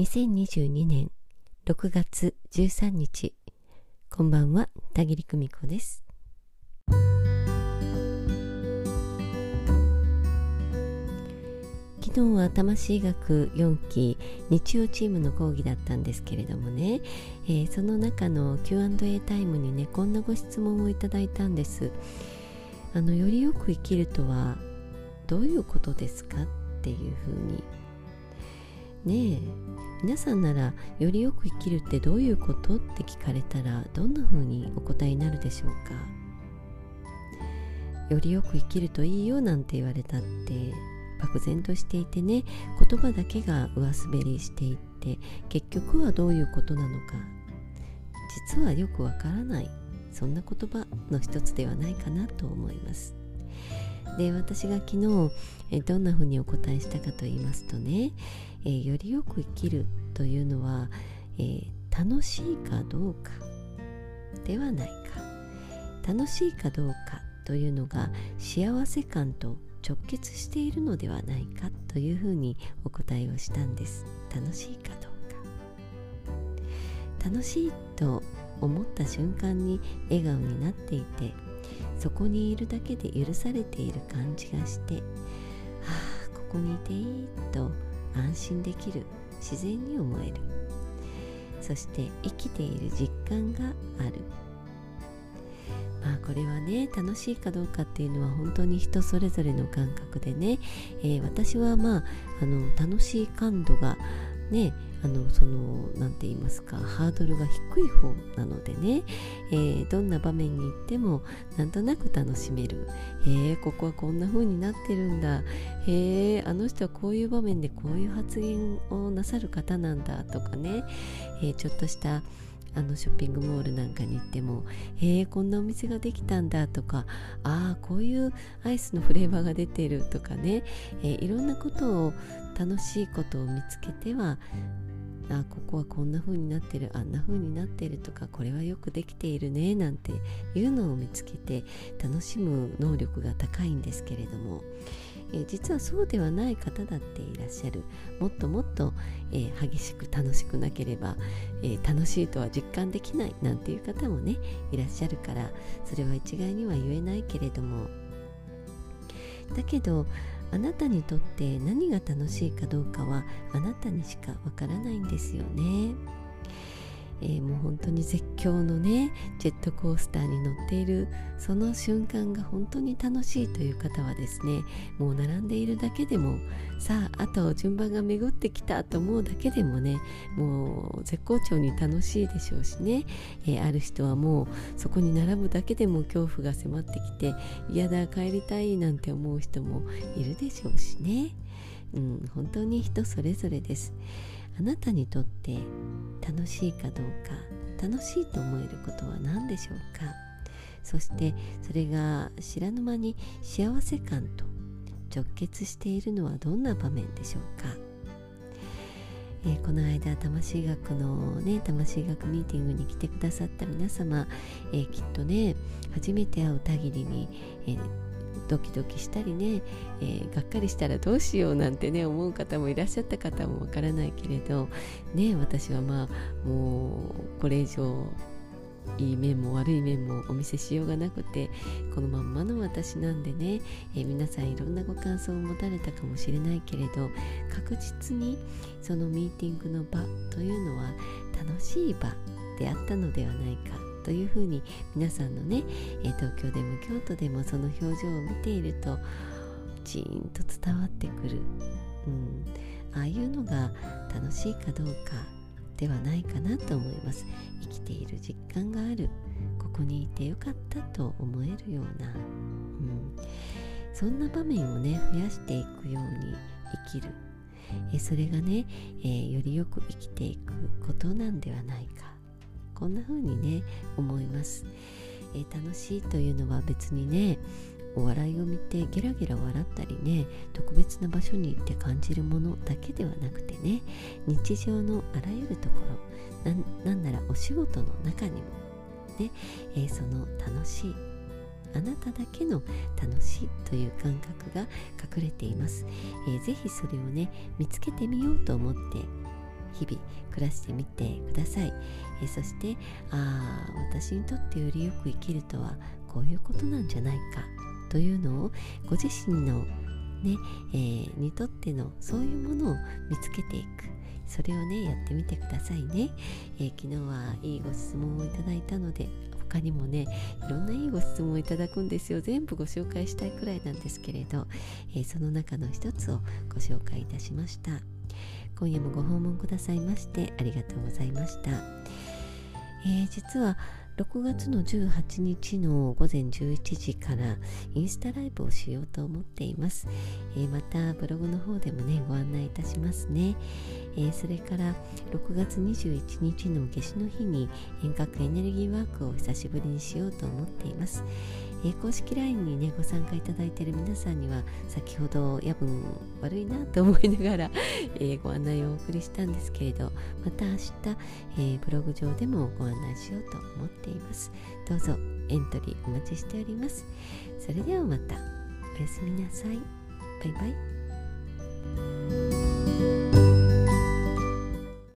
2022年6月13日。こんばんは田切久美子です。昨日は魂学4期日曜チームの講義だったんですけれどもね、えー、その中の Q&A タイムにねこんなご質問をいただいたんです。あのよりよく生きるとはどういうことですかっていうふうに。ねえ。皆さんならよりよく生きるってどういうことって聞かれたらどんな風にお答えになるでしょうか？よりよく生きるといいよなんて言われたって漠然としていてね言葉だけが上滑りしていって結局はどういうことなのか。実はよくわからない。そんな言葉の一つではないかなと思います。で私が昨日えどんなふうにお答えしたかと言いますとね、えー、よりよく生きるというのは、えー、楽しいかどうかではないか。楽しいかどうかというのが幸せ感と直結しているのではないかというふうにお答えをしたんです。楽しいかどうか。楽しいと思った瞬間に笑顔になっていてそこにいるだけで許されている感じがしてああここにいていいと安心できる自然に思える。そして生きている実感がある。まあこれはね楽しいかどうかっていうのは本当に人それぞれの感覚でね、えー、私はまああの楽しい感度がねあのその何て言いますかハードルが低い方なのでね、えー、どんな場面に行ってもなんとなく楽しめる。へえここはこんな風になってるんだ。へえあの人はこういう場面でこういう発言をなさる方なんだとかね、えー、ちょっとしたあのショッピングモールなんかに行ってもへえこんなお店ができたんだとか。ああこういうアイスのフレーバーが出てるとかね、えー、いろんなことを楽しいことを見つけてはあここはこんな風になってる。あんな風になってるとかこれはよくできているねなんていうのを見つけて楽しむ能力が高いんですけれども、え、実はそうではない方だっていらっしゃる。もっともっと、えー、激しく楽しくなければ、えー、楽しいとは実感できない。なんていう方もねいらっしゃるからそれは一概には言えないけれども。だけどあなたにとって何が楽しいかどうかはあなたにしかわからないんですよね。えー、もう本当に絶叫のねジェットコースターに乗っているその瞬間が本当に楽しいという方はですねもう並んでいるだけでもさああと順番が巡ってきたと思うだけでもねもう絶好調に楽しいでしょうしね、えー、ある人はもうそこに並ぶだけでも恐怖が迫ってきて嫌だ帰りたいなんて思う人もいるでしょうしね、うん、本当に人それぞれです。あなたにとって楽しいかどうか楽しいと思えることは何でしょうか？そしてそれが知らぬ間に幸せ感と直結しているのはどんな場面でしょうか、えー、この間魂学のね魂学ミーティングに来てくださった皆様、えー、きっとね初めて会う限りに、えードキドキしたりね、えー、がっかりしたらどうしようなんてね思う方もいらっしゃった方もわからないけれどね私はまあもうこれ以上いい面も悪い面もお見せしようがなくてこのまんまの私なんでね、えー、皆さんいろんなご感想を持たれたかもしれないけれど確実にそのミーティングの場というのは楽しい場であったのではないか。というふうに皆さんのね、え東京でも京都でもその表情を見ているとジーンと伝わってくる、うん、ああいうのが楽しいかどうかではないかなと思います。生きている実感がある。ここにいてよかったと思えるような、うん、そんな場面をね増やしていくように生きる。えそれがね、えー、よりよく生きていくことなんではないか。こんな風にね思います、えー、楽しいというのは別にねお笑いを見てゲラゲラ笑ったりね特別な場所に行って感じるものだけではなくてね日常のあらゆるところなんならお仕事の中にもね、えー、その楽しいあなただけの楽しいという感覚が隠れています、えー、ぜひそれをね見つけてみようと思って日々暮らしてみてください、えそしてああ私にとってよりよく生きるとはこういうことなんじゃないか。というのをご自身のね、えー、にとってのそういうものを見つけていく。それをねやってみてくださいね、えー、昨日はいいご質問をいただいたので他にもねいろんないいご質問をいただくんですよ。全部ご紹介したいくらいなんですけれど、えー、その中の一つをご紹介いたしました。今夜もご訪問くださいましてありがとうございました、えー、実は6月の18日の午前11時からインスタライブをしようと思っています、えー、またブログの方でもねご案内いたしますね、えー、それから6月21日の夏至の日に遠隔エネルギーワークを久しぶりにしようと思っています、え、公式 LINE にねご参加いただいている皆さんには先ほど夜分悪いなと思いながら、えご案内をお送りしたんですけれどまた明日、えブログ上でもご案内しようと思っています。どうぞエントリーお待ちしております。それではまたおやすみなさい。バイバイ。